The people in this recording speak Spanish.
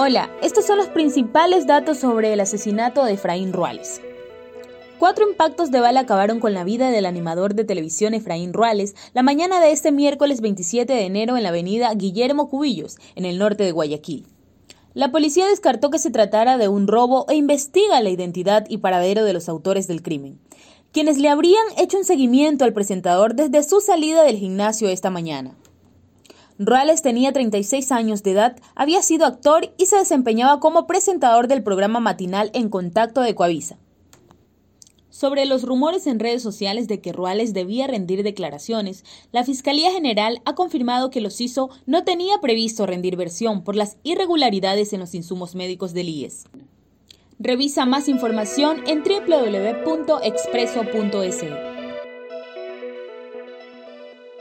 Hola, estos son los principales datos sobre el asesinato de Efraín Ruales. Cuatro impactos de bala acabaron con la vida del animador de televisión Efraín Ruales la mañana de este miércoles 27 de enero en la avenida Guillermo Cubillos, en el norte de Guayaquil. La policía descartó que se tratara de un robo e investiga la identidad y paradero de los autores del crimen, quienes le habrían hecho un seguimiento al presentador desde su salida del gimnasio esta mañana. Ruales tenía 36 años de edad, había sido actor y se desempeñaba como presentador del programa matinal En Contacto de Coavisa. Sobre los rumores en redes sociales de que Ruales debía rendir declaraciones, la Fiscalía General ha confirmado que los hizo no tenía previsto rendir versión por las irregularidades en los insumos médicos del IES. Revisa más información en www.expreso.es.